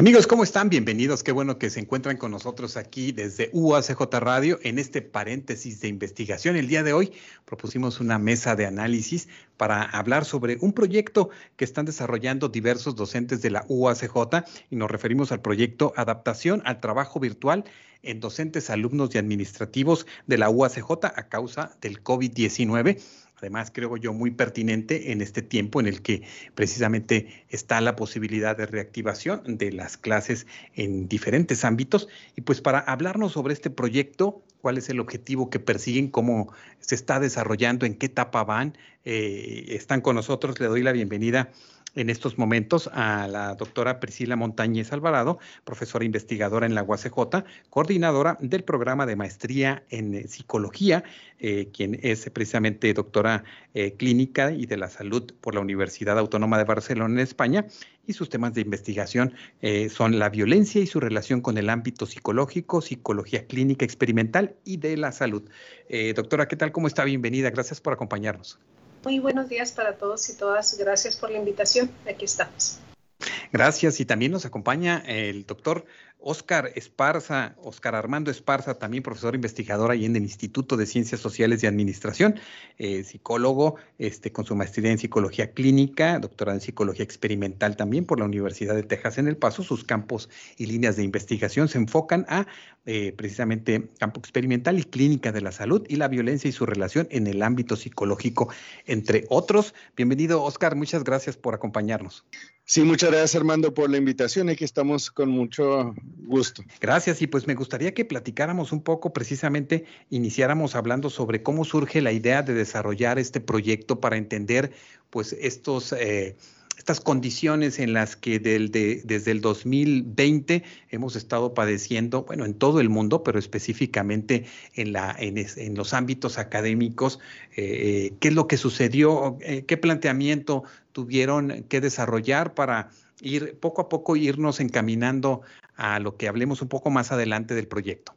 Amigos, ¿cómo están? Bienvenidos. Qué bueno que se encuentran con nosotros aquí desde UACJ Radio en este paréntesis de investigación. El día de hoy propusimos una mesa de análisis para hablar sobre un proyecto que están desarrollando diversos docentes de la UACJ y nos referimos al proyecto Adaptación al Trabajo Virtual en docentes, alumnos y administrativos de la UACJ a causa del COVID-19 además creo yo muy pertinente en este tiempo en el que precisamente está la posibilidad de reactivación de las clases en diferentes ámbitos. Y pues para hablarnos sobre este proyecto, cuál es el objetivo que persiguen, cómo se está desarrollando, en qué etapa van, eh, están con nosotros. Le doy la bienvenida en estos momentos a la doctora Priscila Montañez Alvarado, profesora investigadora en la UACJ, coordinadora del programa de maestría en eh, psicología, eh, quien es precisamente doctora eh, clínica y de la salud por la Universidad Autónoma de Barcelona en España, y sus temas de investigación son la violencia y su relación con el ámbito psicológico, psicología clínica experimental y de la salud. doctora, ¿qué tal? ¿Cómo está? Bienvenida. Gracias por acompañarnos. Muy buenos días para todos y todas. Gracias por la invitación. Aquí estamos. Gracias. Y también nos acompaña el doctor Oscar Esparza, Oscar Armando Esparza, también profesor investigador ahí en el Instituto de Ciencias Sociales y Administración, eh, psicólogo este, con su maestría en psicología clínica, doctorado en psicología experimental también por la Universidad de Texas en El Paso. Sus campos y líneas de investigación se enfocan a eh, precisamente campo experimental y clínica de la salud y la violencia y su relación en el ámbito psicológico, entre otros. Bienvenido, Oscar. Muchas gracias por acompañarnos. Sí, muchas gracias Armando por la invitación. Aquí estamos con mucho gusto. Gracias y pues me gustaría que platicáramos un poco, precisamente iniciáramos hablando sobre cómo surge la idea de desarrollar este proyecto para entender pues estos... Eh, estas condiciones en las que desde el 2020 hemos estado padeciendo, bueno, en todo el mundo, pero específicamente en, los ámbitos académicos, eh, eh, qué es lo que sucedió, qué planteamiento tuvieron que desarrollar para ir poco a poco irnos encaminando a lo que hablemos un poco más adelante del proyecto.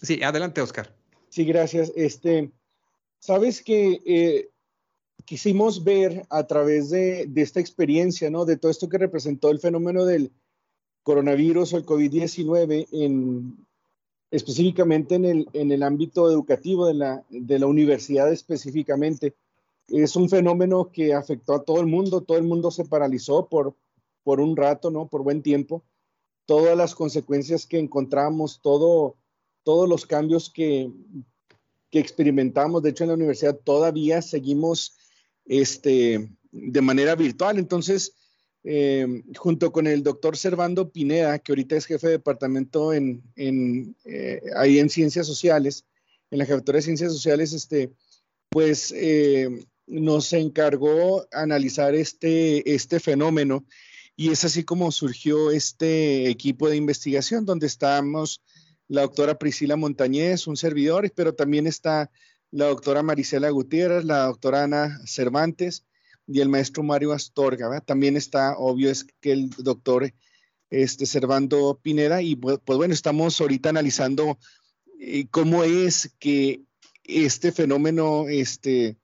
Sí, adelante, Oscar. Sí, gracias. Este, sabes que eh, quisimos ver a través de, esta experiencia, ¿no? De todo esto que representó el fenómeno del coronavirus o el COVID-19 en, específicamente en el, ámbito educativo de la, universidad específicamente. Es un fenómeno que afectó a todo el mundo, todo el mundo se paralizó por, un rato, ¿no? Por buen tiempo. Todas las consecuencias que encontramos, todo, todos los cambios que experimentamos. De hecho, en la universidad todavía seguimos este, de manera virtual. Entonces, eh, junto con el doctor Servando Pineda, que ahorita es jefe de departamento en, en eh, ahí en Ciencias Sociales, en la jefatura de Ciencias Sociales, este, pues eh, nos encargó analizar este, este fenómeno y es así como surgió este equipo de investigación donde estamos la doctora Priscila Montañez, un servidor, pero también está la doctora Marisela Gutiérrez, la doctora Ana Cervantes y el maestro Mario Astorga. También está, obvio, es que el doctor este, Servando Pineda y pues, bueno, estamos ahorita analizando eh, cómo es que este fenómeno este,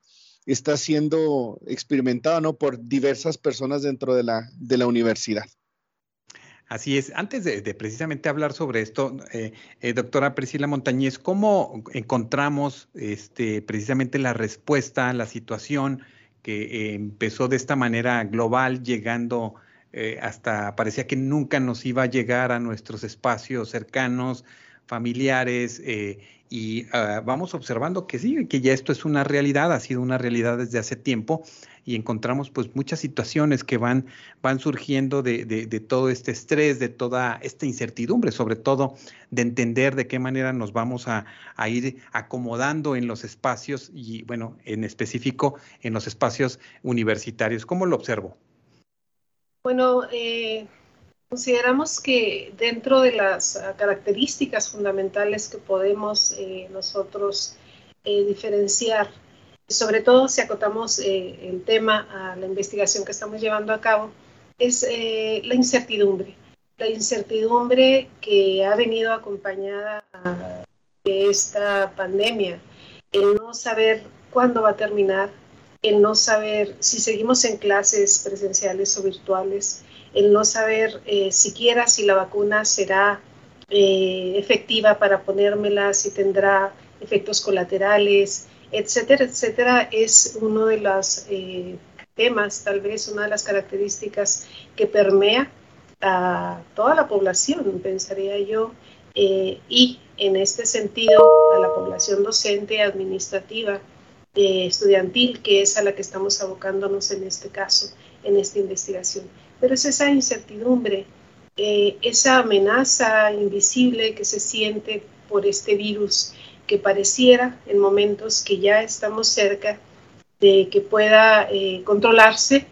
está siendo experimentado ¿no? por diversas personas dentro de la, de la universidad. Así es. Antes de, precisamente hablar sobre esto, eh, eh, doctora Priscila Montañez, ¿cómo encontramos este, precisamente la respuesta a la situación que eh, empezó de esta manera global, llegando hasta, parecía que nunca nos iba a llegar a nuestros espacios cercanos, familiares, y ah, vamos observando que sí, que ya esto es una realidad, ha sido una realidad desde hace tiempo y encontramos pues muchas situaciones que van, van surgiendo de, de, todo este estrés, de toda esta incertidumbre, sobre todo de entender de qué manera nos vamos a, a ir acomodando en los espacios y bueno, en específico en los espacios universitarios. ¿Cómo lo observo? Bueno, eh, Consideramos que dentro de las ah, características fundamentales que podemos eh, nosotros eh, diferenciar, sobre todo si acotamos eh, el tema a la investigación que estamos llevando a cabo, es la incertidumbre. La incertidumbre que ha venido acompañada de esta pandemia, el no saber cuándo va a terminar, el no saber si seguimos en clases presenciales o virtuales, el no saber eh, siquiera si la vacuna será eh, efectiva para ponérmela, si tendrá efectos colaterales, etcétera, etcétera, es uno de los eh, temas, tal vez una de las características que permea a toda la población, pensaría yo, y en este sentido a la población docente, administrativa, estudiantil, que es a la que estamos abocándonos en este caso, en esta investigación pero es esa incertidumbre, eh, esa amenaza invisible que se siente por este virus que pareciera en momentos que ya estamos cerca de que pueda eh, controlarse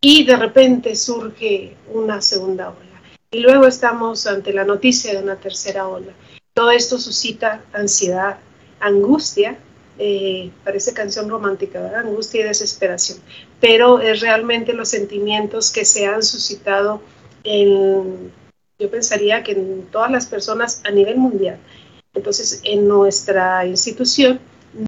y de repente surge una segunda ola. Y luego estamos ante la noticia de una tercera ola. Todo esto suscita ansiedad, angustia eh, parece canción romántica, angustia y desesperación, pero es realmente los sentimientos que se han suscitado en, yo pensaría que en todas las personas a nivel mundial. Entonces, en nuestra institución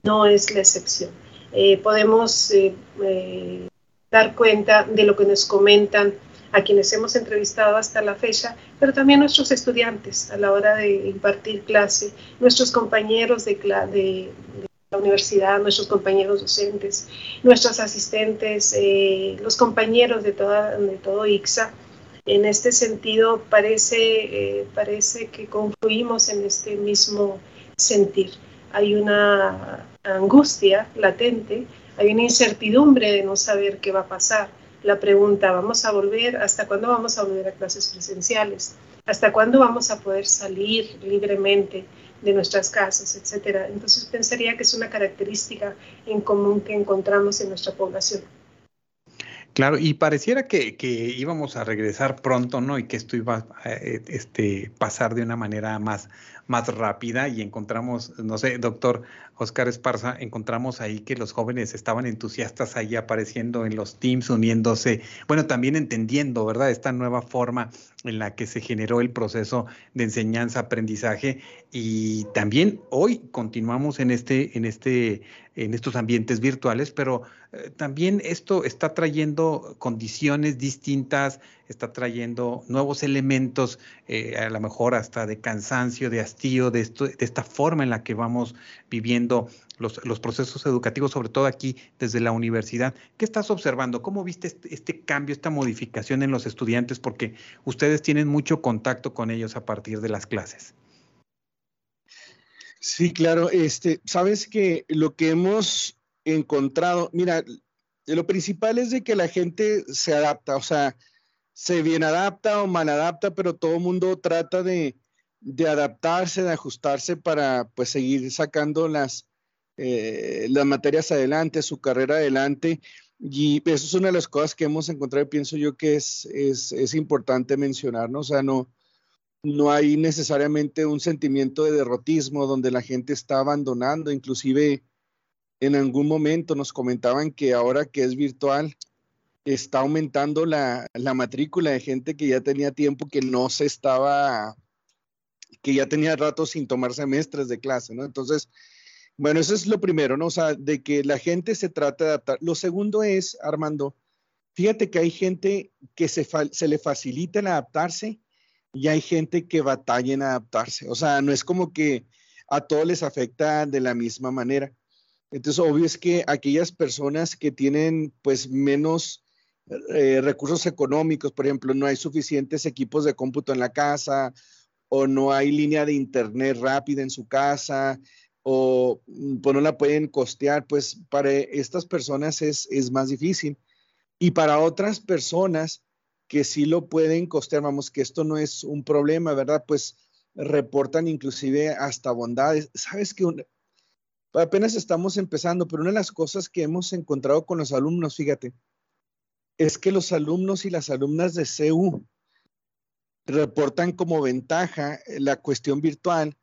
no es la excepción. Eh, podemos eh, dar cuenta de lo que nos comentan a quienes hemos entrevistado hasta la fecha, pero también nuestros estudiantes a la hora de impartir clase, nuestros compañeros de, de, la universidad, nuestros compañeros docentes, nuestros asistentes, eh, los compañeros de, toda, de todo ICSA. En este sentido, parece, eh, parece que confluimos en este mismo sentir. Hay una angustia latente, hay una incertidumbre de no saber qué va a pasar. La pregunta, ¿vamos a volver? ¿Hasta cuándo vamos a volver a clases presenciales? ¿Hasta cuándo vamos a poder salir libremente? De nuestras casas, etcétera. Entonces pensaría que es una característica en común que encontramos en nuestra población. Claro, y pareciera que, íbamos a regresar pronto, ¿no? Y que esto iba a eh, este, pasar de una manera más, más rápida y encontramos, no sé, doctor Oscar Esparza, encontramos ahí que los jóvenes estaban entusiastas ahí apareciendo en los teams, uniéndose, bueno, también entendiendo, ¿verdad? Esta nueva forma en la que se generó el proceso de enseñanza-aprendizaje y también hoy continuamos en este, en este, en estos ambientes virtuales, pero eh, también esto está trayendo condiciones distintas, está trayendo nuevos elementos, eh, a lo mejor hasta de cansancio, de hastío, de, esto, de esta forma en la que vamos viviendo los, los, procesos educativos, sobre todo aquí desde la universidad. ¿Qué estás observando? ¿Cómo viste este, este, cambio, esta modificación en los estudiantes? Porque ustedes tienen mucho contacto con ellos a partir de las clases. Sí, claro. Este, sabes que lo que hemos encontrado, mira, lo principal es de que la gente se adapta, o sea, se bien adapta o mal adapta, pero todo el mundo trata de, de adaptarse, de ajustarse para pues seguir sacando las, eh, las materias adelante, su carrera adelante. Y eso es una de las cosas que hemos encontrado y pienso yo que es, es, es importante mencionar, ¿no? O sea, no, no hay necesariamente un sentimiento de derrotismo donde la gente está abandonando, inclusive en algún momento nos comentaban que ahora que es virtual, está aumentando la, la, matrícula de gente que ya tenía tiempo que no se estaba, que ya tenía rato sin tomar semestres de clase, ¿no? Entonces, bueno, eso es lo primero, ¿no? O sea, de que la gente se trata de adaptar. Lo segundo es, Armando, fíjate que hay gente que se, se le facilita el adaptarse y hay gente que batalla en adaptarse. O sea, no es como que a todos les afecta de la misma manera. Entonces, obvio es que aquellas personas que tienen pues menos eh, recursos económicos, por ejemplo, no hay suficientes equipos de cómputo en la casa o no hay línea de internet rápida en su casa o mm, pues, no la pueden costear, pues para estas personas es, es más difícil. Y para otras personas que sí lo pueden costear, vamos, que esto no es un problema, ¿verdad? Pues reportan inclusive hasta bondades. Sabes que apenas estamos empezando, pero una de las cosas que hemos encontrado con los alumnos, fíjate, es que los alumnos y las alumnas de CEU reportan como ventaja la cuestión virtual,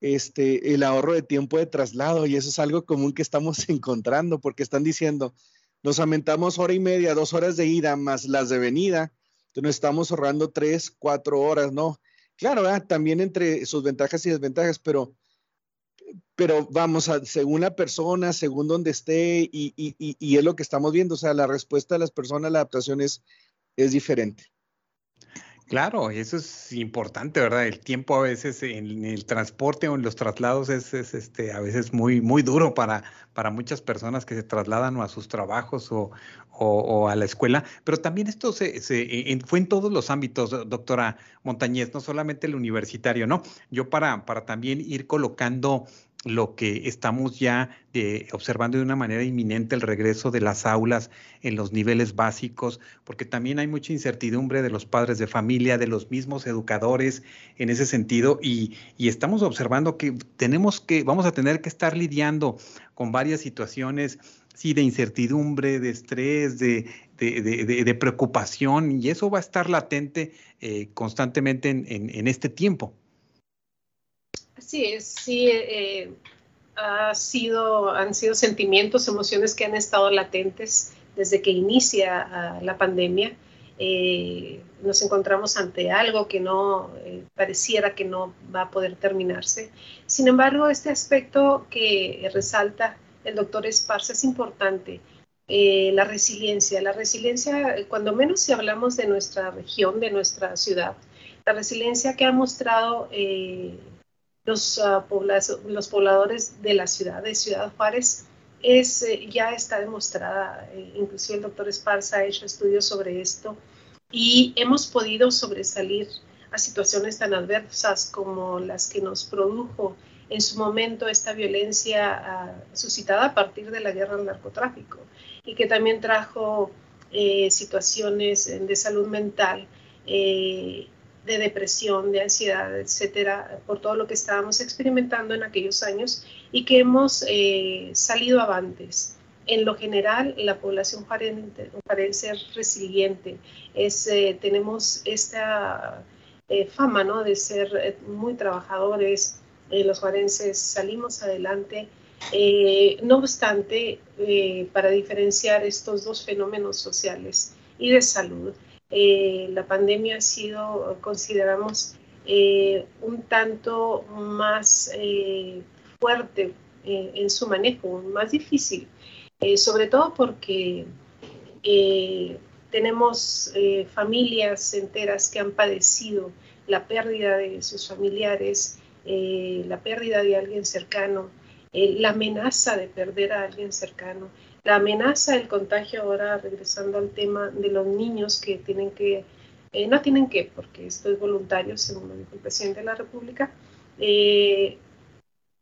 este, el ahorro de tiempo de traslado, y eso es algo común que estamos encontrando, porque están diciendo, nos aumentamos hora y media, dos horas de ida más las de venida, entonces nos estamos ahorrando tres, cuatro horas, ¿no? Claro, también entre sus ventajas y desventajas, pero pero vamos, a, según la persona, según donde esté, y, es lo que estamos viendo, o sea, la respuesta de las personas a la adaptación es, es diferente. Claro, eso es importante, ¿verdad? El tiempo a veces en el transporte o en los traslados es, este, a veces muy, muy duro para, para muchas personas que se trasladan o a sus trabajos o, o, a la escuela, pero también esto se, se fue en todos los ámbitos, doctora Montañez, no solamente el universitario, ¿no? Yo para, para también ir colocando lo que estamos ya eh, observando de una manera inminente el regreso de las aulas en los niveles básicos, porque también hay mucha incertidumbre de los padres de familia, de los mismos educadores en ese sentido, y, estamos observando que tenemos que, vamos a tener que estar lidiando con varias situaciones, sí, de incertidumbre, de estrés, de, de, preocupación, y eso va a estar latente eh, constantemente en este tiempo. Sí, sí, eh, ha sido, han sido sentimientos, emociones que han estado latentes desde que inicia ah, la pandemia. Eh, nos encontramos ante algo que no eh, pareciera que no va a poder terminarse. Sin embargo, este aspecto que resalta el doctor Esparza es importante, la resiliencia. La resiliencia, cuando menos si hablamos de nuestra región, de nuestra ciudad, la resiliencia que ha mostrado los, ah, los pobladores de la ciudad, de Ciudad Juárez, es, eh, ya está demostrada, eh, inclusive el doctor Esparza ha hecho estudios sobre esto, y hemos podido sobresalir a situaciones tan adversas como las que nos produjo en su momento esta violencia ah, suscitada a partir de la guerra al narcotráfico y que también trajo eh, situaciones de salud mental de depresión, de ansiedad, etcétera, por todo lo que estábamos experimentando en aquellos años y que hemos eh, salido avantes. En lo general, la población parece es resiliente, es, eh, tenemos esta eh, fama ¿no? de ser muy trabajadores, los juarenses salimos adelante. no obstante, para diferenciar estos dos fenómenos sociales y de salud, eh, la pandemia ha sido, consideramos, eh, un tanto más eh, fuerte en su manejo, más difícil, sobre todo porque tenemos familias enteras que han padecido la pérdida de sus familiares, la pérdida de alguien cercano, la amenaza de perder a alguien cercano la amenaza del contagio, ahora regresando al tema de los niños que tienen que, eh, no tienen que, porque esto es voluntario, según lo dijo el presidente de la República, eh,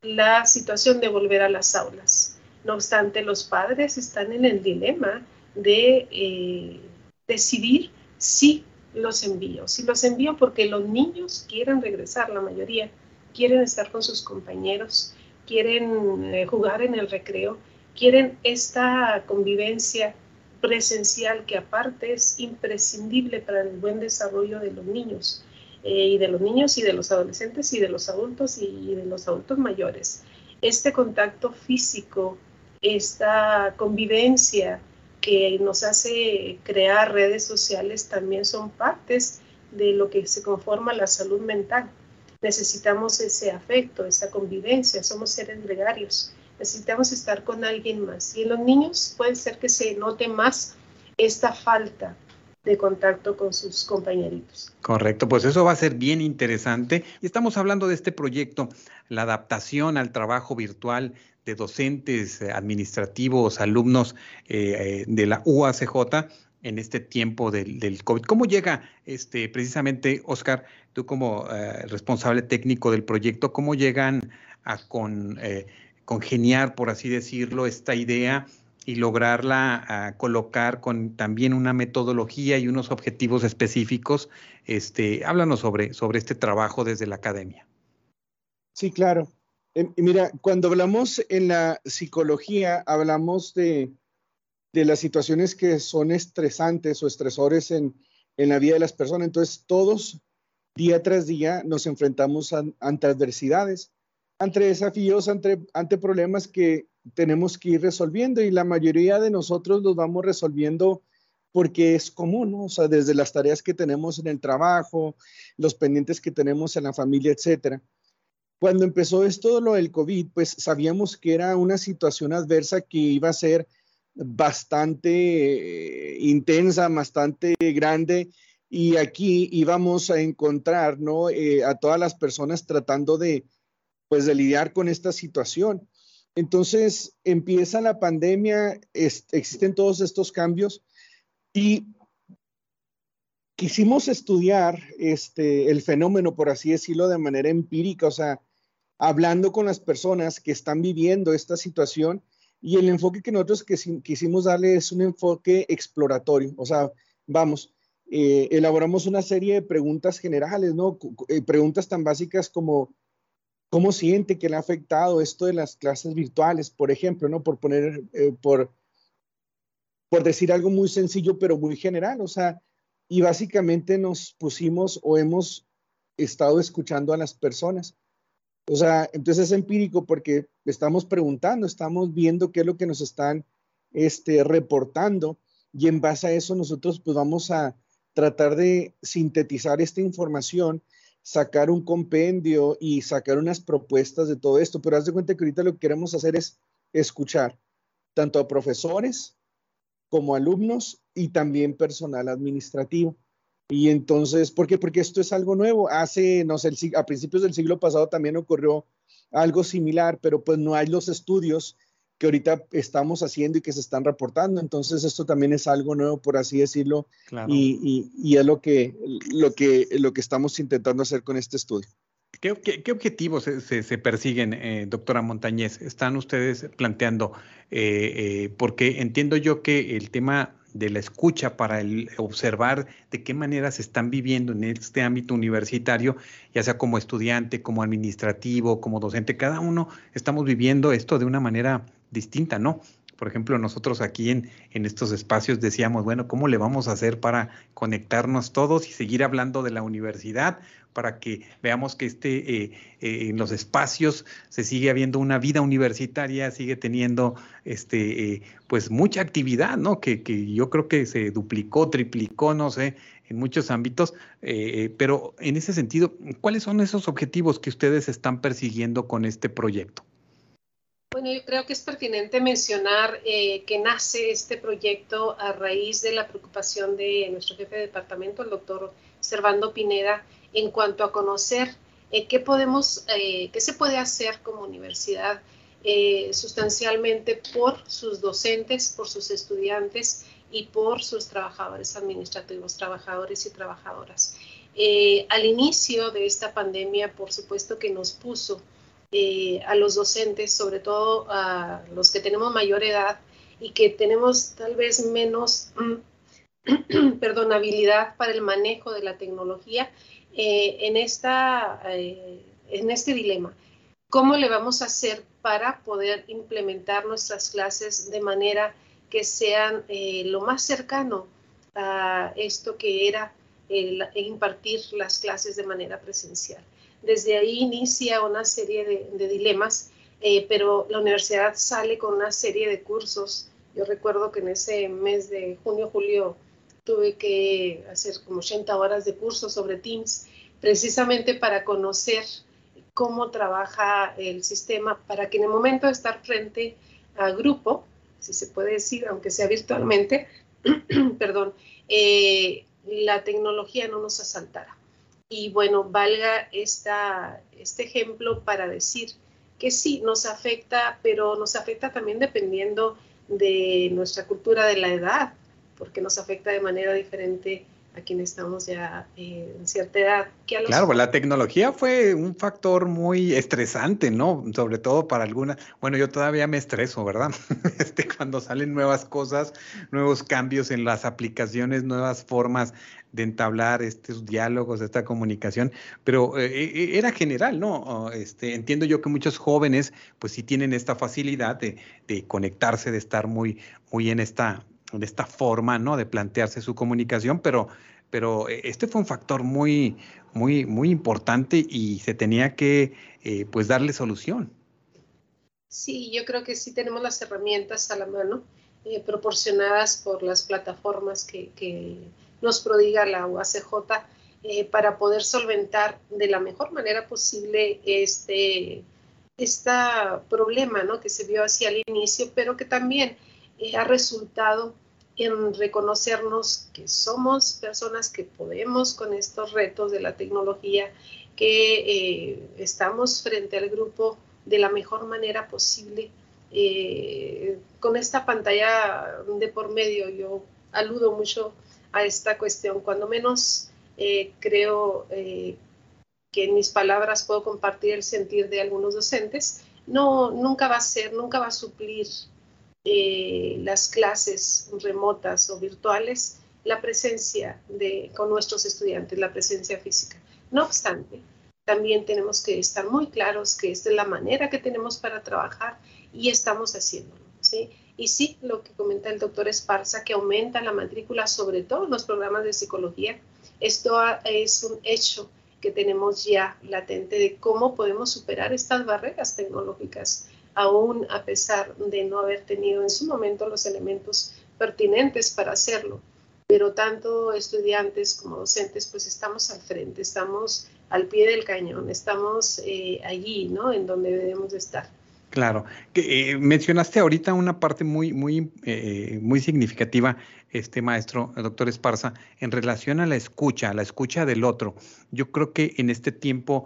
la situación de volver a las aulas. No obstante, los padres están en el dilema de eh, decidir si los envío, si los envío porque los niños quieren regresar, la mayoría quieren estar con sus compañeros, quieren jugar en el recreo, quieren esta convivencia presencial que aparte es imprescindible para el buen desarrollo de los niños eh, y de los niños y de los adolescentes y de los adultos y de los adultos mayores. Este contacto físico, esta convivencia que nos hace crear redes sociales también son partes de lo que se conforma la salud mental. Necesitamos ese afecto, esa convivencia, somos seres gregarios necesitamos estar con alguien más. Y en los niños puede ser que se note más esta falta de contacto con sus compañeritos. Correcto, pues eso va a ser bien interesante. Y estamos hablando de este proyecto, la adaptación al trabajo virtual de docentes, eh, administrativos, alumnos eh, eh, de la UACJ en este tiempo del, COVID. ¿Cómo llega este precisamente, Oscar, tú como responsable técnico del proyecto, cómo llegan a con congeniar, por así decirlo, esta idea y lograrla ah, colocar con también una metodología y unos objetivos específicos. Este, háblanos sobre, sobre este trabajo desde la academia. Sí, claro. Em, mira, cuando hablamos en la psicología, hablamos de, las situaciones que son estresantes o estresores en, la vida de las personas. Entonces, todos, día tras día, nos enfrentamos ante adversidades ante desafíos, ante, ante problemas que tenemos que ir resolviendo y la mayoría de nosotros los vamos resolviendo porque es común, o sea, desde las tareas que tenemos en el trabajo, los pendientes que tenemos en la familia, etcétera. cuando empezó esto, lo del COVID, pues sabíamos que era una situación adversa que iba a ser bastante eh, intensa, bastante grande, y aquí íbamos a encontrar, ¿no? Eh, a todas las personas tratando de, pues, de lidiar con esta situación. Entonces empieza la pandemia, existen todos estos cambios y quisimos estudiar este, el fenómeno, por así decirlo, de manera empírica, o sea, hablando con las personas que están viviendo esta situación y el enfoque que nosotros quisimos darle es un enfoque exploratorio, o sea, vamos, eh, elaboramos una serie de preguntas generales, ¿no? Eh, preguntas tan básicas como ¿Cómo siente que le ha afectado esto de las clases virtuales, por ejemplo, ¿no? Por poner, eh, por, por decir algo muy sencillo, pero muy general, o sea, y básicamente nos pusimos o hemos estado escuchando a las personas. O sea, entonces es empírico porque estamos preguntando, estamos viendo qué es lo que nos están este, reportando y en base a eso nosotros pues vamos a tratar de sintetizar esta información sacar un compendio y sacar unas propuestas de todo esto, pero haz de cuenta que ahorita lo que queremos hacer es escuchar tanto a profesores como alumnos y también personal administrativo. Y entonces, ¿por qué? Porque esto es algo nuevo. Hace, no sé, a principios del siglo pasado también ocurrió algo similar, pero pues no hay los estudios que ahorita estamos haciendo y que se están reportando. Entonces, esto también es algo nuevo, por así decirlo, y, y, es lo que, lo, que, lo que estamos intentando hacer con este estudio. ¿Qué, qué, objetivos se, se, persiguen, eh, doctora Montañez? ¿Están ustedes planteando? Eh, eh, porque entiendo yo que el tema de la escucha para el observar de qué manera se están viviendo en este ámbito universitario, ya sea como estudiante, como administrativo, como docente, cada uno estamos viviendo esto de una manera distinta, ¿no? Por ejemplo, nosotros aquí en, en, estos espacios decíamos, bueno, ¿cómo le vamos a hacer para conectarnos todos y seguir hablando de la universidad? Para que veamos que este, eh, eh, en los espacios se sigue habiendo una vida universitaria, sigue teniendo este, eh, pues mucha actividad, ¿no? Que, que, yo creo que se duplicó, triplicó, no sé, en muchos ámbitos. pero en ese sentido, ¿cuáles son esos objetivos que ustedes están persiguiendo con este proyecto? Bueno, yo creo que es pertinente mencionar eh, que nace este proyecto a raíz de la preocupación de nuestro jefe de departamento, el doctor Servando Pineda, en cuanto a conocer eh, qué podemos, eh, qué se puede hacer como universidad sustancialmente por sus docentes, por sus estudiantes y por sus trabajadores administrativos, trabajadores y trabajadoras. al inicio de esta pandemia, por supuesto que nos puso eh, a los docentes, sobre todo a los que tenemos mayor edad y que tenemos tal vez menos, mm, perdón, habilidad para el manejo de la tecnología eh, en, esta, eh, en este dilema. ¿Cómo le vamos a hacer para poder implementar nuestras clases de manera que sean lo más cercano a esto que era el impartir las clases de manera presencial? Desde ahí inicia una serie de, dilemas, eh, pero la universidad sale con una serie de cursos. Yo recuerdo que en ese mes de junio, julio, tuve que hacer como 80 horas de cursos sobre Teams, precisamente para conocer cómo trabaja el sistema, para que en el momento de estar frente a grupo, si se puede decir, aunque sea virtualmente, perdón, eh, la tecnología no nos asaltara. Y bueno, valga esta, este ejemplo para decir que sí, nos afecta, pero nos afecta también dependiendo de nuestra cultura de la edad, porque nos afecta de manera diferente a quienes estamos ya eh, en cierta edad. Claro, la tecnología fue un factor muy estresante, ¿no? Sobre todo para algunas. Bueno, yo todavía me estreso, ¿verdad? este, cuando salen nuevas cosas, nuevos cambios en las aplicaciones, nuevas formas de entablar estos diálogos, esta comunicación, pero eh, eh, era general, ¿no? Este, entiendo yo que muchos jóvenes, pues sí tienen esta facilidad de, de conectarse, de estar muy, muy en esta de esta forma, ¿no? De plantearse su comunicación, pero, pero eh, este fue un factor muy, muy, muy importante y se tenía que, pues, darle solución. Sí, yo creo que sí tenemos las herramientas a la mano, proporcionadas por las plataformas que, nos prodiga la UACJ. eh, para poder solventar de la mejor manera posible este, este problema ¿no? que se vio hacia el inicio, pero que también eh, ha resultado en reconocernos que somos personas que podemos con estos retos de la tecnología, que eh, estamos frente al grupo de la mejor manera posible. Con esta pantalla de por medio, yo aludo mucho a esta cuestión, cuando menos eh, creo que en mis palabras puedo compartir el sentir de algunos docentes, no, nunca va a ser, nunca va a suplir eh, las clases remotas o virtuales la presencia de, con nuestros estudiantes, la presencia física. No obstante, también tenemos que estar muy claros que esta es la manera que tenemos para trabajar y estamos haciéndolo. ¿sí? Y sí, lo que comenta el doctor Esparza, que aumenta la matrícula, sobre todo en los programas de psicología, esto es un hecho que tenemos ya latente de cómo podemos superar estas barreras tecnológicas aún a pesar de no haber tenido en su momento los elementos pertinentes para hacerlo. Pero tanto estudiantes como docentes, pues estamos al frente, estamos al pie del cañón, estamos eh, allí, ¿no? En donde debemos de estar. Claro. Eh, mencionaste ahorita una parte muy, muy, eh, muy significativa, este maestro, doctor Esparza, en relación a la escucha, a la escucha del otro. Yo creo que en este tiempo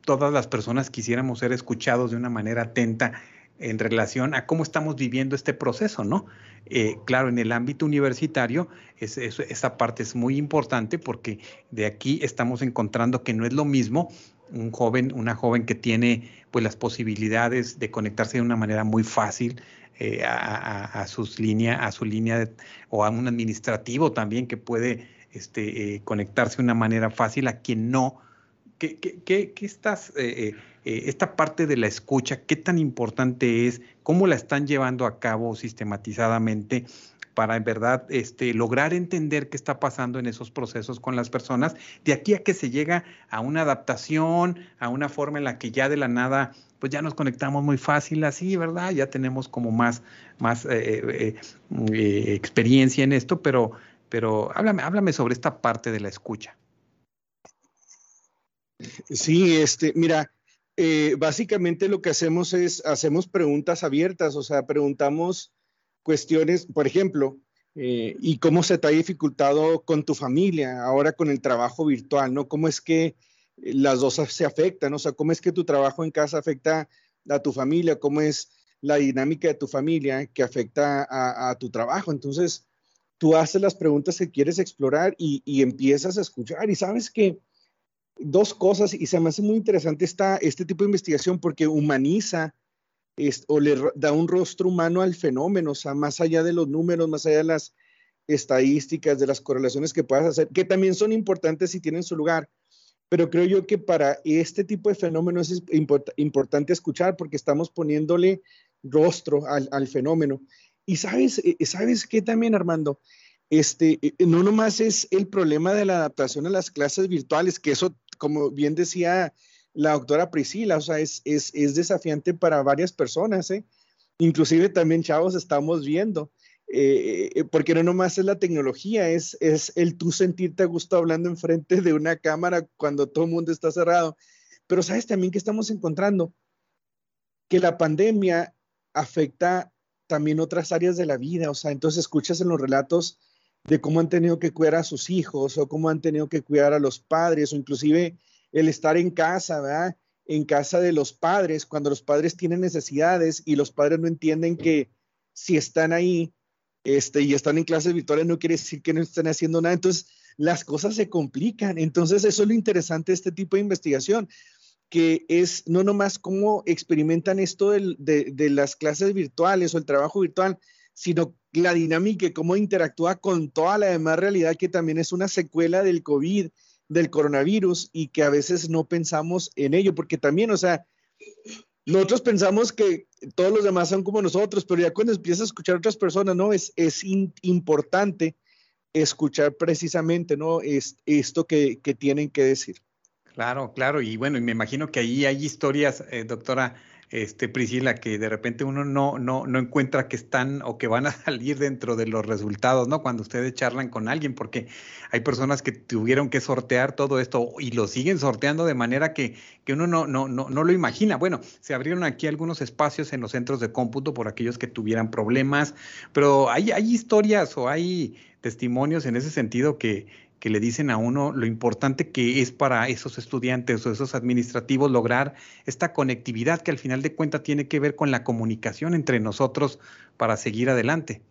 todas las personas quisiéramos ser escuchados de una manera atenta en relación a cómo estamos viviendo este proceso, ¿no? Eh, claro, en el ámbito universitario, esa parte es muy importante porque de aquí estamos encontrando que no es lo mismo un joven, una joven que tiene pues las posibilidades de conectarse de una manera muy fácil eh, a, sus líneas, a su línea o a un administrativo también que puede este, eh, conectarse de una manera fácil a quien no, ¿Qué, qué, qué, estás, eh, esta parte de la escucha, qué tan importante es? ¿Cómo la están llevando a cabo sistematizadamente para en verdad este, lograr entender qué está pasando en esos procesos con las personas? De aquí a que se llega a una adaptación, a una forma en la que ya de la nada pues ya nos conectamos muy fácil así, ¿verdad? Ya tenemos como más, más experiencia en esto, pero, pero háblame, háblame sobre esta parte de la escucha. Sí, este, mira, eh, básicamente lo que hacemos es, hacemos preguntas abiertas, o sea, preguntamos cuestiones, por ejemplo, eh, ¿y cómo se te ha dificultado con tu familia ahora con el trabajo virtual, ¿no? ¿Cómo es que las dos se afectan? O sea, ¿cómo es que tu trabajo en casa afecta a tu familia? ¿Cómo es la dinámica de tu familia que afecta a, tu trabajo? Entonces, tú haces las preguntas que quieres explorar y, y empiezas a escuchar y sabes que dos cosas y se me hace muy interesante esta, este tipo de investigación porque humaniza o le da un rostro humano al fenómeno, o sea, más allá de los números, más allá de las estadísticas, de las correlaciones que puedas hacer, que también son importantes y tienen su lugar. Pero creo yo que para este tipo de fenómenos es importante escuchar porque estamos poniéndole rostro al, al fenómeno. Y sabes, eh, ¿sabes qué también, Armando? Este, eh, no nomás es el problema de la adaptación a las clases virtuales, que eso como bien decía la doctora Priscila, o sea, es, es, es desafiante para varias personas, ¿eh? Inclusive también, chavos, estamos viendo, eh, eh, porque no nomás es la tecnología, es, es el tú sentirte a gusto hablando enfrente de una cámara cuando todo el mundo está cerrado. Pero sabes también que estamos encontrando que la pandemia afecta también otras áreas de la vida, o sea, entonces escuchas en los relatos de cómo han tenido que cuidar a sus hijos o cómo han tenido que cuidar a los padres o inclusive el estar en casa, ¿verdad? En casa de los padres, cuando los padres tienen necesidades y los padres no entienden que si están ahí este, y están en clases virtuales no quiere decir que no estén haciendo nada. Entonces, las cosas se complican. Entonces, eso es lo interesante de este tipo de investigación, que es no nomás cómo experimentan esto de, de las clases virtuales o el trabajo virtual, sino la dinámica cómo interactúa con toda la demás realidad que también es una secuela del COVID, del coronavirus y que a veces no pensamos en ello, porque también, o sea, nosotros pensamos que todos los demás son como nosotros, pero ya cuando empiezas a escuchar a otras personas, ¿no? Es, es importante escuchar precisamente, ¿no? Es, esto que, que, tienen que decir. Claro, claro, y bueno, me imagino que ahí hay historias, eh, doctora este, Priscila, que de repente uno no, no, no encuentra que están o que van a salir dentro de los resultados, ¿no? Cuando ustedes charlan con alguien, porque hay personas que tuvieron que sortear todo esto y lo siguen sorteando de manera que, que uno no, no, no, no lo imagina. Bueno, se abrieron aquí algunos espacios en los centros de cómputo por aquellos que tuvieran problemas, pero hay, hay historias o hay testimonios en ese sentido que, que le dicen a uno lo importante que es para esos estudiantes o esos administrativos lograr esta conectividad que al final de cuentas tiene que ver con la comunicación entre nosotros para seguir adelante.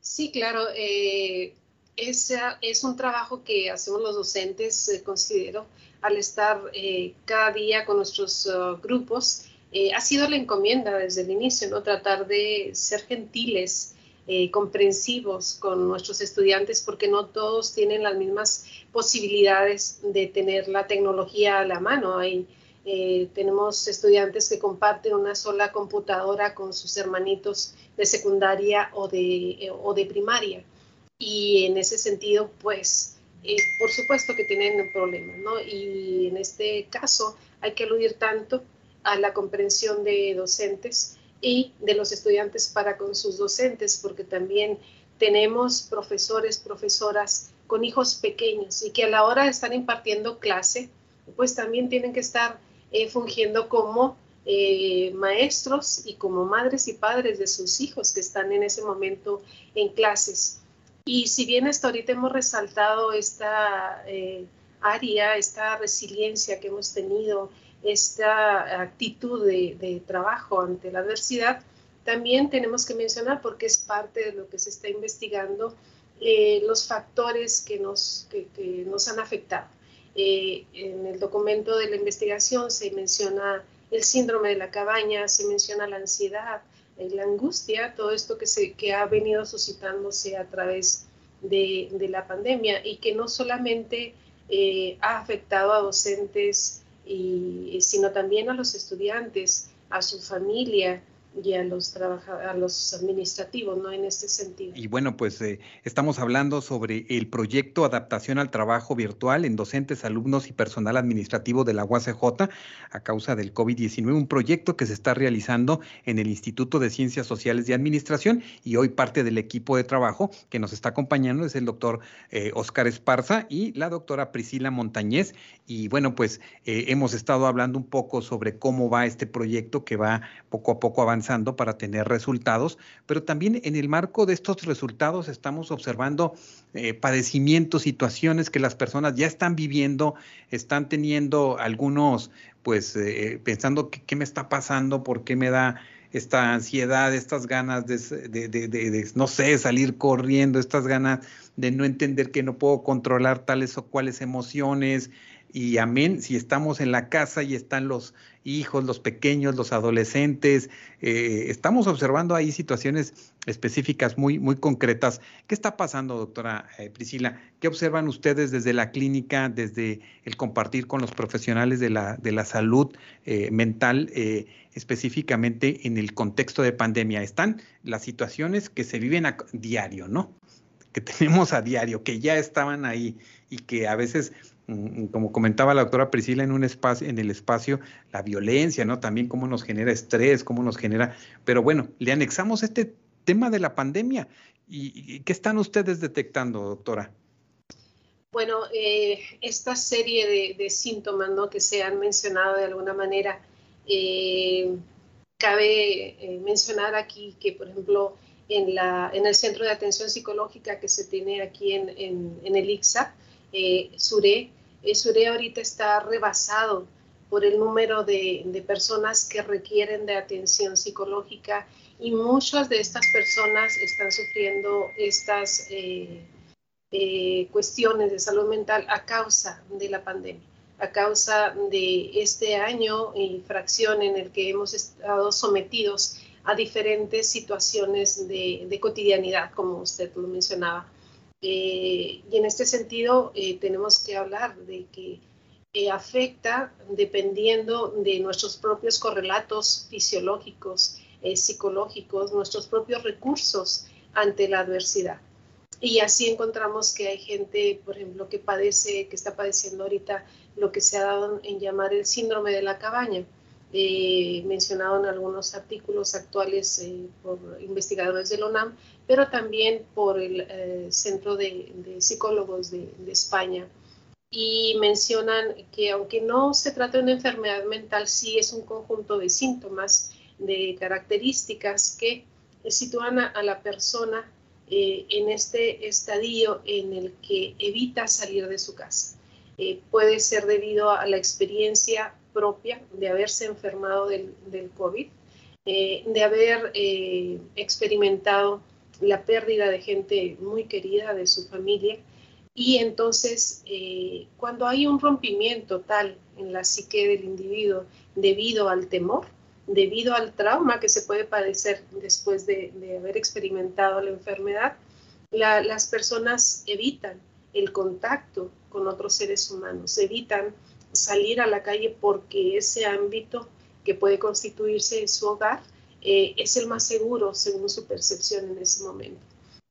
Sí, claro. Eh, es un trabajo que hacemos los docentes, eh, considero, al estar eh, cada día con nuestros uh, grupos. Ha sido la encomienda desde el inicio, ¿no? Tratar de ser gentiles, eh, comprensivos con nuestros estudiantes porque no todos tienen las mismas posibilidades de tener la tecnología a la mano. Hay, eh, tenemos estudiantes que comparten una sola computadora con sus hermanitos de secundaria o de, eh, o de primaria. Y en ese sentido, pues, por supuesto que tienen problemas, ¿no? Y en este caso hay que aludir tanto a la comprensión de docentes y de los estudiantes para con sus docentes, porque también tenemos profesores, profesoras con hijos pequeños y que a la hora de estar impartiendo clase, pues también tienen que estar eh, fungiendo como eh, maestros y como madres y padres de sus hijos que están en ese momento en clases. Y si bien hasta ahorita hemos resaltado esta eh, área, esta resiliencia que hemos tenido esta actitud de, trabajo ante la adversidad, también tenemos que mencionar, porque es parte de lo que se está investigando, eh, los factores que nos, que, nos han afectado. Eh, en el documento de la investigación se menciona el síndrome de la cabaña, se menciona la ansiedad, eh, la angustia, todo esto que, se, que ha venido suscitándose a través de, de la pandemia y que no solamente ha afectado a docentes y, sino también a los estudiantes, a su familia, y a los, a los administrativos, ¿no? En este sentido. Y bueno, pues eh, estamos hablando sobre el proyecto Adaptación al Trabajo Virtual en docentes, alumnos y personal administrativo de la UACJ a causa del COVID-19, un proyecto que se está realizando en el Instituto de Ciencias Sociales y Administración y hoy parte del equipo de trabajo que nos está acompañando es el doctor eh, Oscar Esparza y la doctora Priscila Montañez. Y bueno, pues eh, hemos estado hablando un poco sobre cómo va este proyecto que va poco a poco avanzando para tener resultados, pero también en el marco de estos resultados estamos observando eh, padecimientos, situaciones que las personas ya están viviendo, están teniendo algunos, pues eh, pensando qué me está pasando, por qué me da esta ansiedad, estas ganas de, de, no sé, salir corriendo, estas ganas de no entender que no puedo controlar tales o cuales emociones, y amén, si estamos en la casa y están los hijos, los pequeños, los adolescentes, eh, estamos observando ahí situaciones específicas muy, muy concretas. ¿Qué está pasando, doctora eh, Priscila? ¿Qué observan ustedes desde la clínica, desde el compartir con los profesionales de la, de la salud eh, mental, específicamente en el contexto de pandemia? Están las situaciones que se viven a diario, ¿no? Que tenemos a diario, que ya estaban ahí y que a veces como comentaba la doctora Priscila en un espacio, en el espacio, la violencia, ¿no? También cómo nos genera estrés, cómo nos genera, pero bueno, le anexamos este tema de la pandemia. ¿Y, qué están ustedes detectando, doctora? Bueno, eh, esta serie de, síntomas que se han mencionado de alguna manera, eh, cabe eh, mencionar aquí que, por ejemplo, en, la, en el centro de atención psicológica que se tiene aquí en, en, el ICSA, eh, Suré. Eh, Suré ahorita está rebasado por el número de, personas que requieren de atención psicológica y muchas de estas personas están sufriendo estas eh, eh, cuestiones de salud mental a causa de la pandemia, a causa de este año y fracción en el que hemos estado sometidos a diferentes situaciones de cotidianidad, como usted lo mencionaba. Eh, y en este sentido eh, tenemos que hablar de que eh, afecta dependiendo de nuestros propios correlatos fisiológicos, psicológicos, nuestros propios recursos ante la adversidad. Y así encontramos que hay gente, por ejemplo, que padece, que está padeciendo ahorita lo que se ha dado en llamar el síndrome de la cabaña. eh, mencionado en algunos artículos actuales eh, por investigadores de la UNAM, pero también por el eh, Centro de, Psicólogos de, España. Y mencionan que aunque no se trata de una enfermedad mental, sí es un conjunto de síntomas, de características que sitúan a, la persona en este estadio en el que evita salir de su casa. puede ser debido a la experiencia propia de haberse enfermado del, del COVID, eh, de haber eh, experimentado la pérdida de gente muy querida de su familia. Y entonces, eh, cuando hay un rompimiento tal en la psique del individuo debido al temor, debido al trauma que se puede padecer después de, de haber experimentado la enfermedad, las personas evitan el contacto con otros seres humanos, evitan salir a la calle porque ese ámbito que puede constituirse en su hogar eh, es el más seguro según su percepción en ese momento.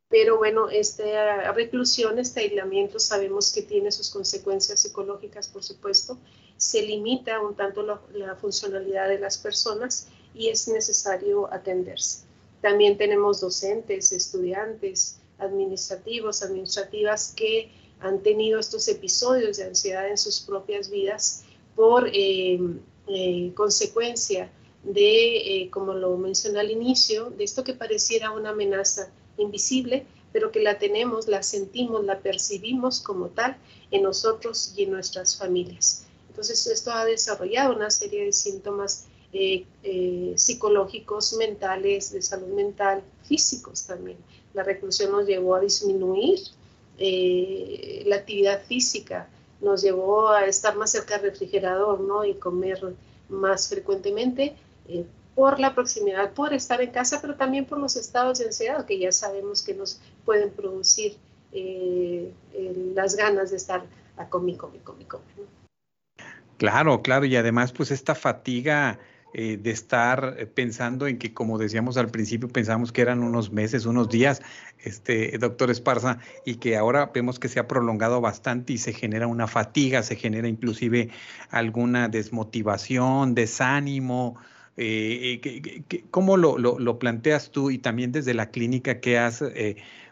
Pero bueno, esta reclusión, este aislamiento, sabemos que tiene sus consecuencias psicológicas, por supuesto. Se limita un tanto la, funcionalidad de las personas y es necesario atenderse. También tenemos docentes, estudiantes, administrativos, administrativas que han tenido estos episodios de ansiedad en sus propias vidas por eh, eh, consecuencia de, eh, como lo mencioné al inicio, de esto que pareciera una amenaza invisible, pero que la tenemos, la sentimos, la percibimos como tal en nosotros y en nuestras familias. Entonces, esto ha desarrollado una serie de síntomas psicológicos, mentales, de salud mental, físicos también. La reclusión nos llevó a disminuir eh, la actividad física nos llevó a estar más cerca del refrigerador ¿no? y comer más frecuentemente eh, por la proximidad, por estar en casa, pero también por los estados de ansiedad que ya sabemos que nos pueden producir eh, las ganas de estar a comi, comi, comi, comi. Claro, claro, y además pues esta fatiga eh, de estar eh, pensando en que, como decíamos al principio, pensamos que eran unos meses, unos días, este doctor Esparza, y que ahora vemos que se ha prolongado bastante y se genera una fatiga, se genera inclusive alguna desmotivación, desánimo. Eh, ¿Cómo lo, lo, planteas tú y también desde la clínica que has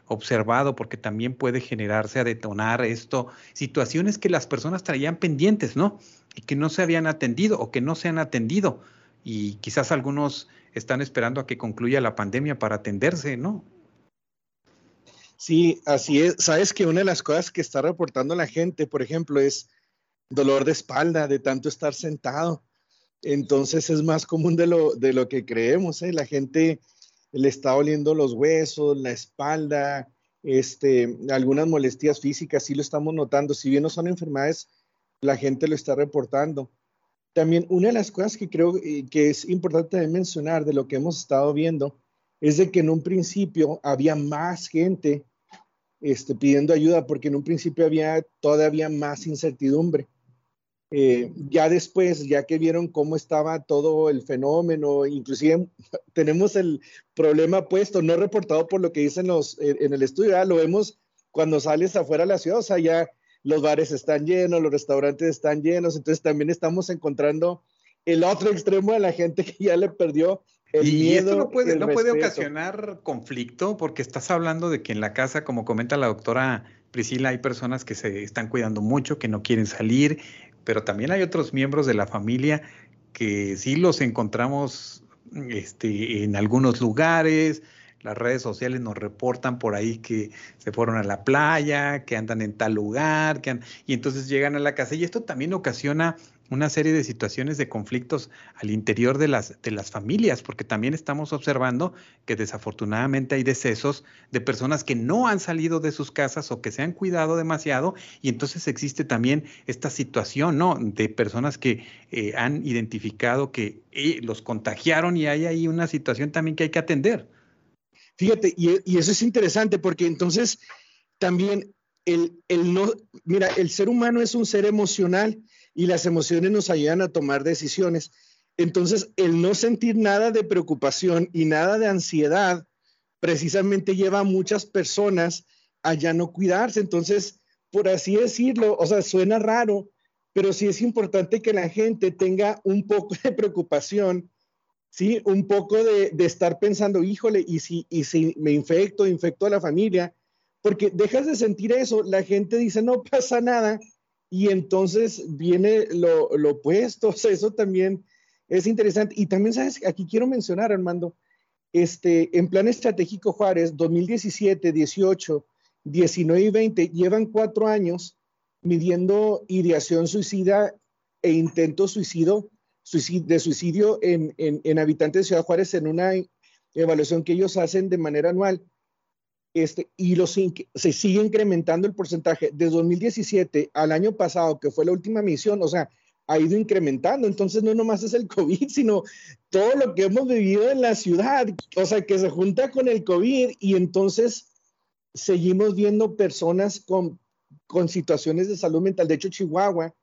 observado? Porque también puede generarse a detonar esto, situaciones que las personas traían pendientes, ¿no? Y que no se habían atendido o que no se han atendido y quizás algunos están esperando a que concluya la pandemia para atenderse, ¿no? Sí, así es. Sabes que una de las cosas que está reportando la gente, por ejemplo, es dolor de espalda de tanto estar sentado. Entonces es más común de lo, de lo que creemos. ¿eh? La gente le está oliendo los huesos, la espalda, este, algunas molestias físicas, sí lo estamos notando. Si bien no son enfermedades, la gente lo está reportando. También una de las cosas que creo eh, que es importante mencionar de lo que hemos estado viendo es de que en un principio había más gente este, pidiendo ayuda porque en un principio había todavía más incertidumbre. Eh, ya después, ya que vieron cómo estaba todo el fenómeno, inclusive tenemos el problema puesto, no reportado por lo que dicen los eh, en el estudio, lo vemos cuando sales afuera de la ciudad, o sea, ya los bares están llenos, los restaurantes están llenos, entonces también estamos encontrando el otro extremo de la gente que ya le perdió el y miedo. esto no puede, no puede ocasionar conflicto porque estás hablando de que en la casa, como comenta la doctora Priscila, hay personas que se están cuidando mucho, que no quieren salir, pero también hay otros miembros de la familia que sí los encontramos este, en algunos lugares, las redes sociales nos reportan por ahí que se fueron a la playa, que andan en tal lugar, que y entonces llegan a la casa. Y esto también ocasiona una serie de situaciones de conflictos al interior de las, de las familias, porque también estamos observando que desafortunadamente hay decesos de personas que no han salido de sus casas o que se han cuidado demasiado, y entonces existe también esta situación, ¿no? De personas que eh, han identificado que eh, los contagiaron y hay ahí una situación también que hay que atender. Fíjate, y, eso es interesante porque entonces también el, el, no, mira, el ser humano es un ser emocional y las emociones nos ayudan a tomar decisiones. Entonces, el no sentir nada de preocupación y nada de ansiedad precisamente lleva a muchas personas a ya no cuidarse. Entonces, por así decirlo, o sea, suena raro, pero sí es importante que la gente tenga un poco de preocupación, ¿sí? Un poco de, estar pensando, híjole, ¿y si, y si me infecto, infecto a la familia? Porque dejas de sentir eso, la gente dice, no pasa nada, y entonces viene lo, lo opuesto, eso también es interesante. Y también, ¿sabes? Aquí quiero mencionar, Armando, este, en plan estratégico Juárez, 2017, 18, 19 y 20, llevan cuatro años midiendo ideación suicida e intento suicidio, de suicidio en, en, habitantes de Ciudad Juárez en una evaluación que ellos hacen de manera anual. Este, y los, se sigue incrementando el porcentaje. De 2017 al año pasado, que fue la última misión, o sea, ha ido incrementando. Entonces, no nomás es el COVID, sino todo lo que hemos vivido en la ciudad, o sea, que se junta con el COVID y entonces seguimos viendo personas con, con situaciones de salud mental. De hecho, Chihuahua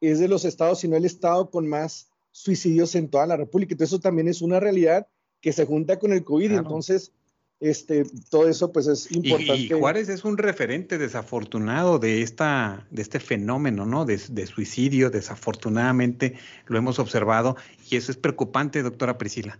es de los estados, si no el estado con más suicidios en toda la República. Entonces, eso también es una realidad que se junta con el COVID. Y entonces, este, todo eso pues es importante. Y, Juárez es un referente desafortunado de, esta, de este fenómeno, ¿no? De, suicidio, desafortunadamente lo hemos observado y eso es preocupante, doctora Priscila.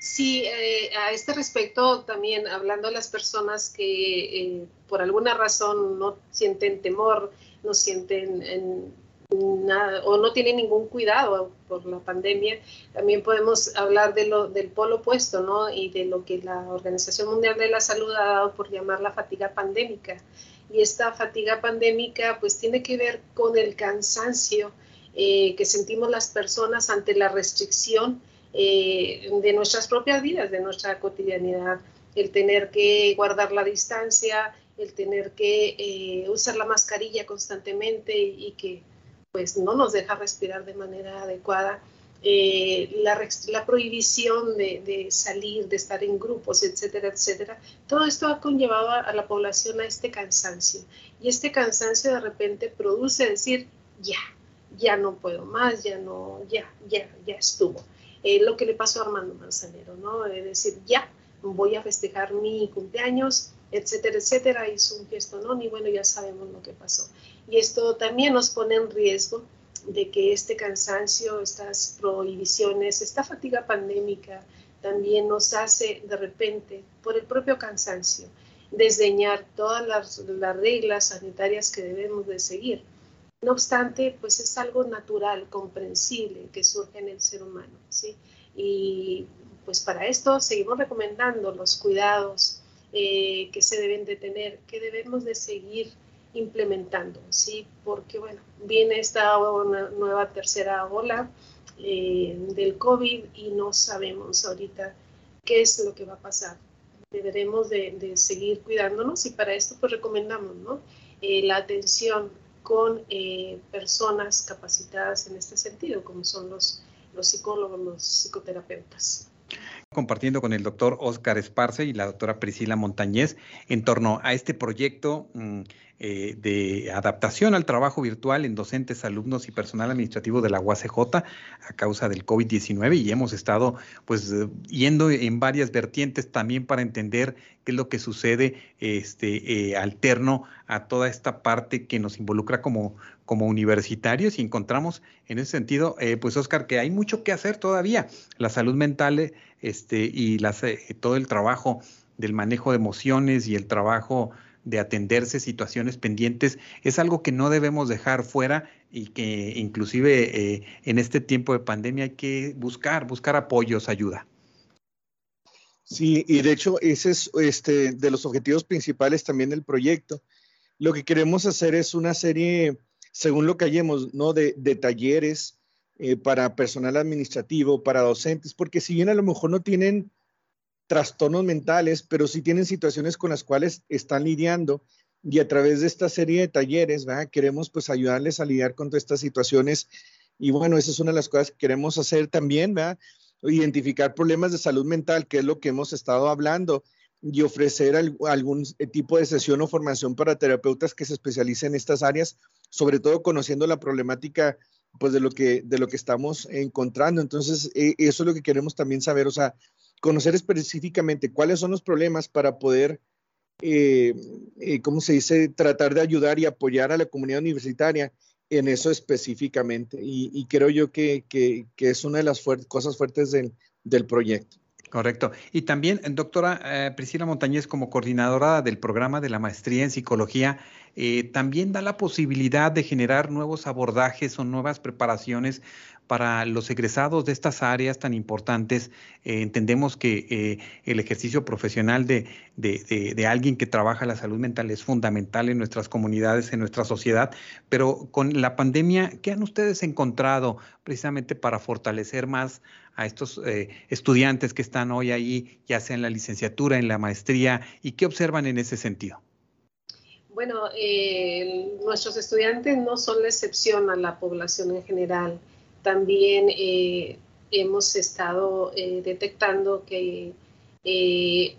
Sí, eh, a este respecto también hablando de las personas que eh, por alguna razón no sienten temor, no sienten en, o no tienen ningún cuidado por la pandemia, también podemos hablar de lo, del polo opuesto, ¿no? Y de lo que la Organización Mundial de la Salud ha dado por llamar la fatiga pandémica. Y esta fatiga pandémica pues tiene que ver con el cansancio eh, que sentimos las personas ante la restricción eh, de nuestras propias vidas, de nuestra cotidianidad, el tener que guardar la distancia, el tener que eh, usar la mascarilla constantemente y que pues no nos deja respirar de manera adecuada. Eh, la, prohibición de, salir, de estar en grupos, etcétera, etcétera. Todo esto ha conllevado a, la población a este cansancio. Y este cansancio de repente produce decir, ya, ya no puedo más, ya no, ya, ya, ya estuvo. Eh, lo que le pasó a Armando Manzanero, ¿no? Es decir, ya, voy a festejar mi cumpleaños, etcétera, etcétera. Hizo un gesto, ¿no? Ni bueno, ya sabemos lo que pasó. Y esto también nos pone en riesgo de que este cansancio, estas prohibiciones, esta fatiga pandémica también nos hace de repente, por el propio cansancio, desdeñar todas las, reglas sanitarias que debemos de seguir. No obstante, pues es algo natural, comprensible que surge en el ser humano, ¿sí? Y pues para esto seguimos recomendando los cuidados eh, que se deben de tener, que debemos de seguir implementando, ¿sí? Porque, bueno, viene esta nueva tercera ola eh, del COVID y no sabemos ahorita qué es lo que va a pasar. Deberemos de, seguir cuidándonos y para esto pues recomendamos, ¿no? Eh, la atención con eh, personas capacitadas en este sentido, como son los, los psicólogos, los psicoterapeutas compartiendo con el doctor Oscar Esparce y la doctora Priscila Montañez en torno a este proyecto mm, eh, de adaptación al trabajo virtual en docentes, alumnos y personal administrativo de la UACJ a causa del COVID-19 y hemos estado pues eh, yendo en varias vertientes también para entender qué es lo que sucede este, eh, alterno a toda esta parte que nos involucra como, como universitarios y encontramos en ese sentido, pues Oscar, que hay mucho que hacer todavía. La salud mental este, y las, todo el trabajo del manejo de emociones y el trabajo de atenderse situaciones pendientes es algo que no debemos dejar fuera y que inclusive eh, en este tiempo de pandemia hay que buscar, buscar apoyos, ayuda. Sí, y de hecho ese es este, de los objetivos principales también del proyecto. Lo que queremos hacer es una serie, según lo que hallemos, ¿no? de, talleres eh, para personal administrativo, para docentes, porque si bien a lo mejor no tienen trastornos mentales, pero sí tienen situaciones con las cuales están lidiando y a través de esta serie de talleres, ¿verdad? queremos pues ayudarles a lidiar con todas estas situaciones y bueno, esa es una de las cosas que queremos hacer también, ¿verdad? identificar problemas de salud mental, que es lo que hemos estado hablando, y ofrecer algún tipo de sesión o formación para terapeutas que se especialicen en estas áreas, sobre todo conociendo la problemática pues de lo que de lo que estamos encontrando. Entonces, e, eso es lo que queremos también saber, o sea, conocer específicamente cuáles son los problemas para poder, eh, eh, ¿cómo se dice?, tratar de ayudar y apoyar a la comunidad universitaria en eso específicamente. Y, creo yo que, es una de las cosas fuertes del proyecto. Correcto. Y también, doctora eh, Priscila Montañez, como coordinadora del programa de la maestría en psicología, eh, también da la posibilidad de generar nuevos abordajes o nuevas preparaciones para los egresados de estas áreas tan importantes. Eh, entendemos que el ejercicio profesional de, alguien que trabaja la salud mental es fundamental en nuestras comunidades, en nuestra sociedad, pero con la pandemia, ¿qué han ustedes encontrado precisamente para fortalecer más a estos eh, estudiantes que están hoy ahí, ya sea en la licenciatura, en la maestría, y qué observan en ese sentido? Bueno, eh, nuestros estudiantes no son la excepción a la población en general. También eh, hemos estado detectando que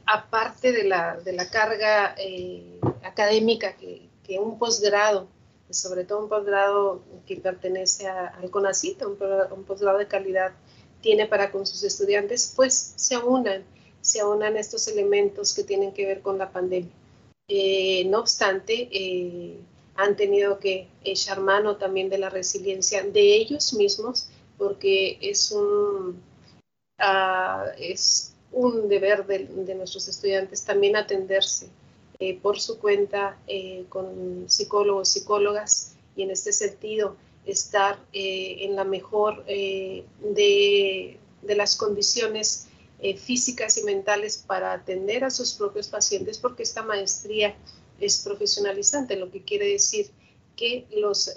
aparte de la, de la carga académica que, un posgrado, sobre todo un posgrado que pertenece al CONACIT, un, un posgrado de calidad, tiene para con sus estudiantes, pues se aunan, se aunan estos elementos que tienen que ver con la pandemia. Eh, no obstante, eh, han tenido que echar mano también de la resiliencia de ellos mismos, porque es un, ah, es un deber de, nuestros estudiantes también atenderse eh, por su cuenta con psicólogos, psicólogas, y en este sentido, estar en la mejor eh, de, las condiciones eh, físicas y mentales para atender a sus propios pacientes, porque esta maestría es profesionalizante, lo que quiere decir que los,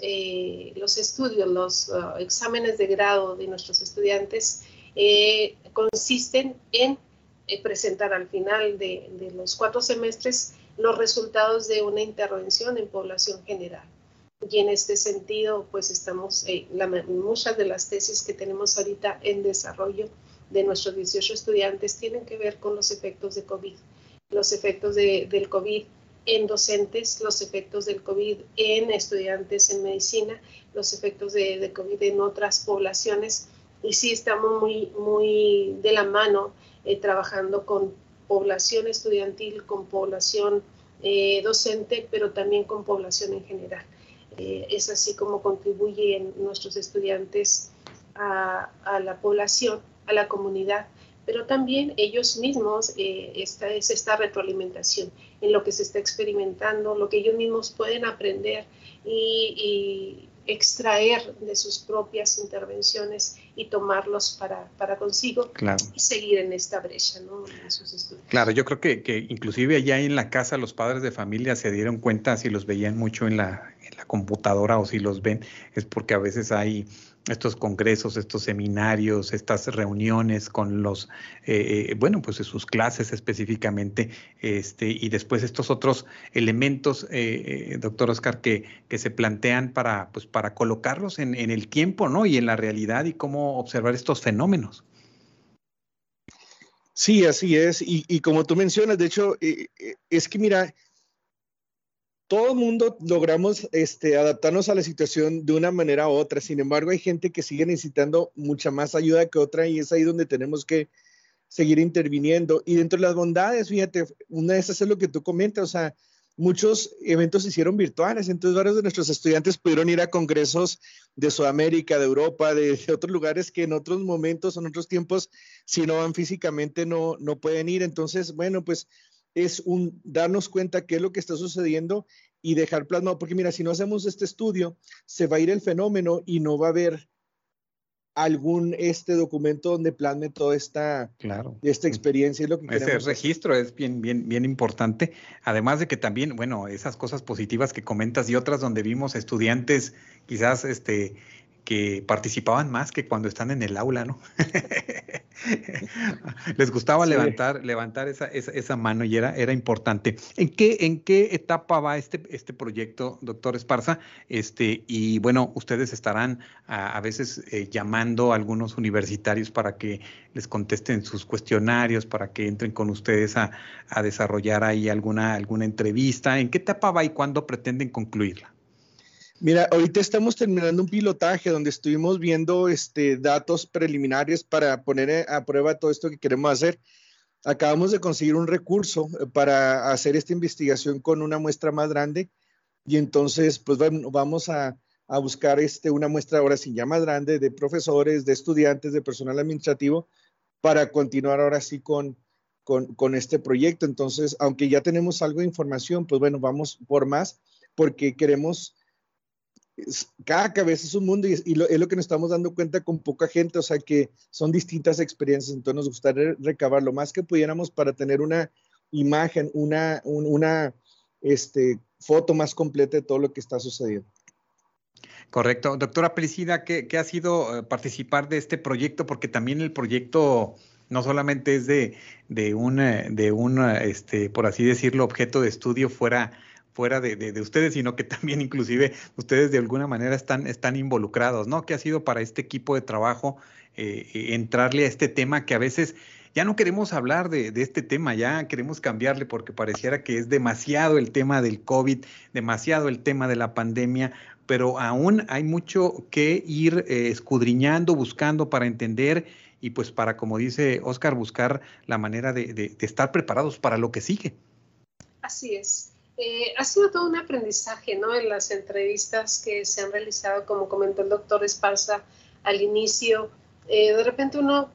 los estudios, los uh, exámenes de grado de nuestros estudiantes consisten en presentar al final de, de los cuatro semestres los resultados de una intervención en población general. Y en este sentido, pues estamos, eh, muchas de las tesis que tenemos ahorita en desarrollo de nuestros 18 estudiantes tienen que ver con los efectos de COVID, los efectos del COVID en docentes, los efectos del COVID en estudiantes en medicina, los efectos de, COVID en otras poblaciones. Y sí estamos muy, muy de la mano eh, trabajando con población estudiantil, con población eh, docente, pero también con población en general. Eh, es así como contribuyen nuestros estudiantes a, la población, a la comunidad, pero también ellos mismos, eh, esta es esta retroalimentación en lo que se está experimentando, lo que ellos mismos pueden aprender y, extraer de sus propias intervenciones y tomarlos para, para consigo y seguir en esta brecha, ¿no? En sus estudios. Claro, yo creo que, que inclusive allá en la casa los padres de familia se dieron cuenta, si los veían mucho en la, en la computadora o si los ven, es porque a veces hay estos congresos, estos seminarios, estas reuniones con los, eh, eh, bueno, pues sus clases específicamente, este, y después estos otros elementos, eh, doctor Oscar, que, que se plantean para, pues, para colocarlos en, en, el tiempo, ¿no? Y en la realidad y cómo observar estos fenómenos. Sí, así es. Y, y como tú mencionas, de hecho, es que mira, todo el mundo logramos este, adaptarnos a la situación de una manera u otra. Sin embargo, hay gente que sigue necesitando mucha más ayuda que otra y es ahí donde tenemos que seguir interviniendo. Y dentro de las bondades, fíjate, una de esas es lo que tú comentas, o sea, muchos eventos se hicieron virtuales, entonces varios de nuestros estudiantes pudieron ir a congresos de Sudamérica, de Europa, de, otros lugares que en otros momentos, en otros tiempos, si no van físicamente, no, no pueden ir. Entonces, bueno, pues es un darnos cuenta qué es lo que está sucediendo y dejar plasmado, porque mira, si no hacemos este estudio, se va a ir el fenómeno y no va a haber algún este documento donde plasme toda esta, claro. esta experiencia. lo que Ese registro es bien, bien, bien importante. Además de que también, bueno, esas cosas positivas que comentas y otras donde vimos estudiantes quizás este, que participaban más que cuando están en el aula, ¿no? Les gustaba levantar, levantar esa, esa, mano y era, era importante. ¿En qué, ¿En qué etapa va este, este proyecto, doctor Esparza? Este, y bueno, ustedes estarán a, veces eh, llamando a algunos universitarios para que les contesten sus cuestionarios, para que entren con ustedes a, a desarrollar ahí alguna, alguna entrevista. ¿En qué etapa va y cuándo pretenden concluirla? Mira, ahorita estamos terminando un pilotaje donde estuvimos viendo este, datos preliminares para poner a prueba todo esto que queremos hacer. Acabamos de conseguir un recurso eh, para hacer esta investigación con una muestra más grande y entonces pues vamos a, a buscar este, una muestra ahora sin ya más grande de profesores, de estudiantes, de personal administrativo, para continuar ahora sí con, con, este proyecto. Entonces, aunque ya tenemos algo de información, pues bueno, vamos por más, porque queremos, cada cabeza es un mundo y, es lo que nos estamos dando cuenta con poca gente, o sea que son distintas experiencias, entonces nos gustaría recabar lo más que pudiéramos para tener una imagen, una, una este, foto más completa de todo lo que está sucediendo. Correcto. Doctora Priscila, ¿qué, ha sido eh, participar de este proyecto? Porque también el proyecto no solamente es de, de un, de una, este, por así decirlo, objeto de estudio fuera, fuera de, de, ustedes, sino que también inclusive ustedes de alguna manera están, están involucrados, ¿no? ¿Qué ha sido para este equipo de trabajo eh, entrarle a este tema que a veces ya no queremos hablar de, de, este tema, ya queremos cambiarle porque pareciera que es demasiado el tema del COVID, demasiado el tema de la pandemia, pero aún hay mucho que ir eh, escudriñando, buscando para entender y pues para, como dice Oscar, buscar la manera de, estar preparados para lo que sigue. Así es. Eh, ha sido todo un aprendizaje, ¿no? En las entrevistas que se han realizado, como comentó el doctor Esparza al inicio, eh, de repente uno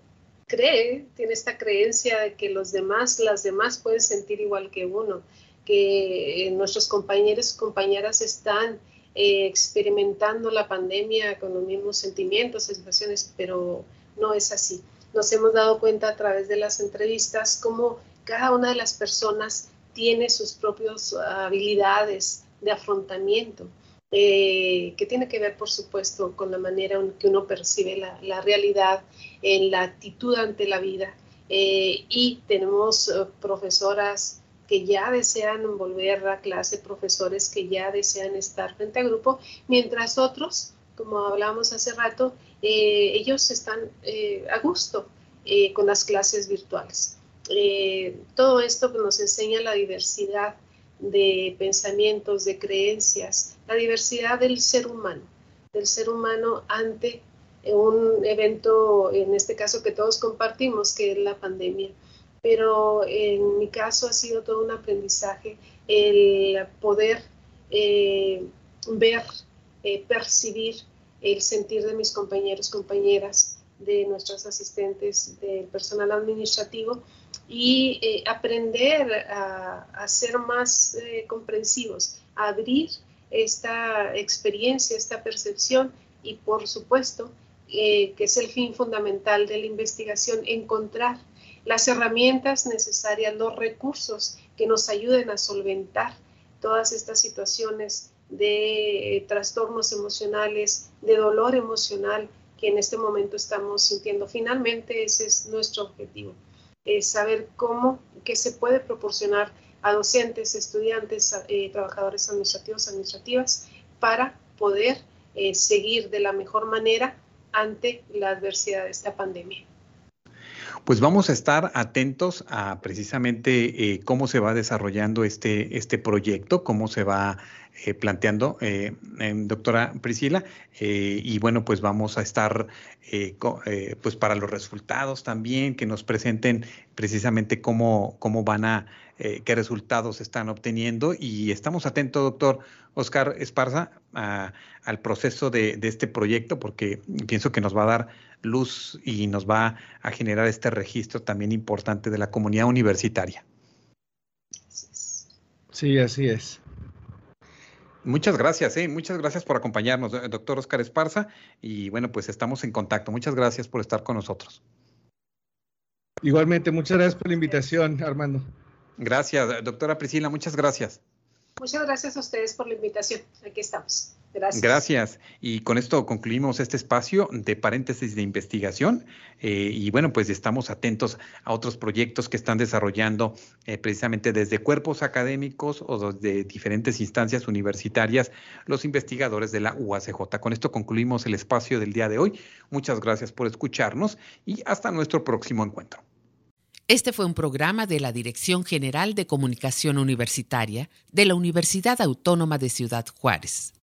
cree, tiene esta creencia de que los demás, las demás pueden sentir igual que uno, que nuestros compañeros y compañeras están eh, experimentando la pandemia con los mismos sentimientos, sensaciones, pero no es así. Nos hemos dado cuenta a través de las entrevistas cómo cada una de las personas tiene sus propias habilidades de afrontamiento, eh, que tiene que ver, por supuesto, con la manera en que uno percibe la, realidad, en la actitud ante la vida. Eh, y tenemos profesoras que ya desean volver a clase, profesores que ya desean estar frente a grupo, mientras otros, como hablamos hace rato, eh, ellos están eh, a gusto eh, con las clases virtuales. Todo esto nos enseña la diversidad de pensamientos, de creencias, la diversidad del ser humano, del ser humano ante un evento, en este caso que todos compartimos, que es la pandemia. Pero en mi caso ha sido todo un aprendizaje el poder eh, ver, eh, percibir el sentir de mis compañeros, compañeras, de nuestros asistentes, del personal administrativo y eh, aprender a, ser más comprensivos, a abrir esta experiencia, esta percepción y por supuesto, que es el fin fundamental de la investigación, encontrar las herramientas necesarias, los recursos que nos ayuden a solventar todas estas situaciones de eh, trastornos emocionales, de dolor emocional que en este momento estamos sintiendo. Finalmente, ese es nuestro objetivo, es saber cómo, qué se puede proporcionar a docentes, estudiantes, eh, trabajadores administrativos, administrativas, para poder eh, seguir de la mejor manera ante la adversidad de esta pandemia pues vamos a estar atentos a precisamente eh, cómo se va desarrollando este, este proyecto, cómo se va eh, planteando, eh, doctora Priscila, y bueno, pues vamos a estar pues para los resultados también, que nos presenten precisamente cómo, cómo van a, qué resultados están obteniendo, y estamos atentos, doctor Oscar Esparza, al proceso de, de este proyecto, porque pienso que nos va a dar luz y nos va a generar este registro también importante de la comunidad universitaria. Sí, así es. Muchas gracias, ¿eh? muchas gracias por acompañarnos, doctor Oscar Esparza. Y bueno, pues estamos en contacto. Muchas gracias por estar con nosotros. Igualmente, muchas gracias por la invitación, Armando. Gracias, doctora Priscila, muchas gracias. Muchas gracias a ustedes por la invitación. Aquí estamos. Gracias. Gracias. Y con esto concluimos este espacio de paréntesis de investigación. Eh, y bueno, pues estamos atentos a otros proyectos que están desarrollando eh, precisamente desde cuerpos académicos o de diferentes instancias universitarias los investigadores de la UACJ. Con esto concluimos el espacio del día de hoy. Muchas gracias por escucharnos y hasta nuestro próximo encuentro. Este fue un programa de la Dirección General de Comunicación Universitaria de la Universidad Autónoma de Ciudad Juárez.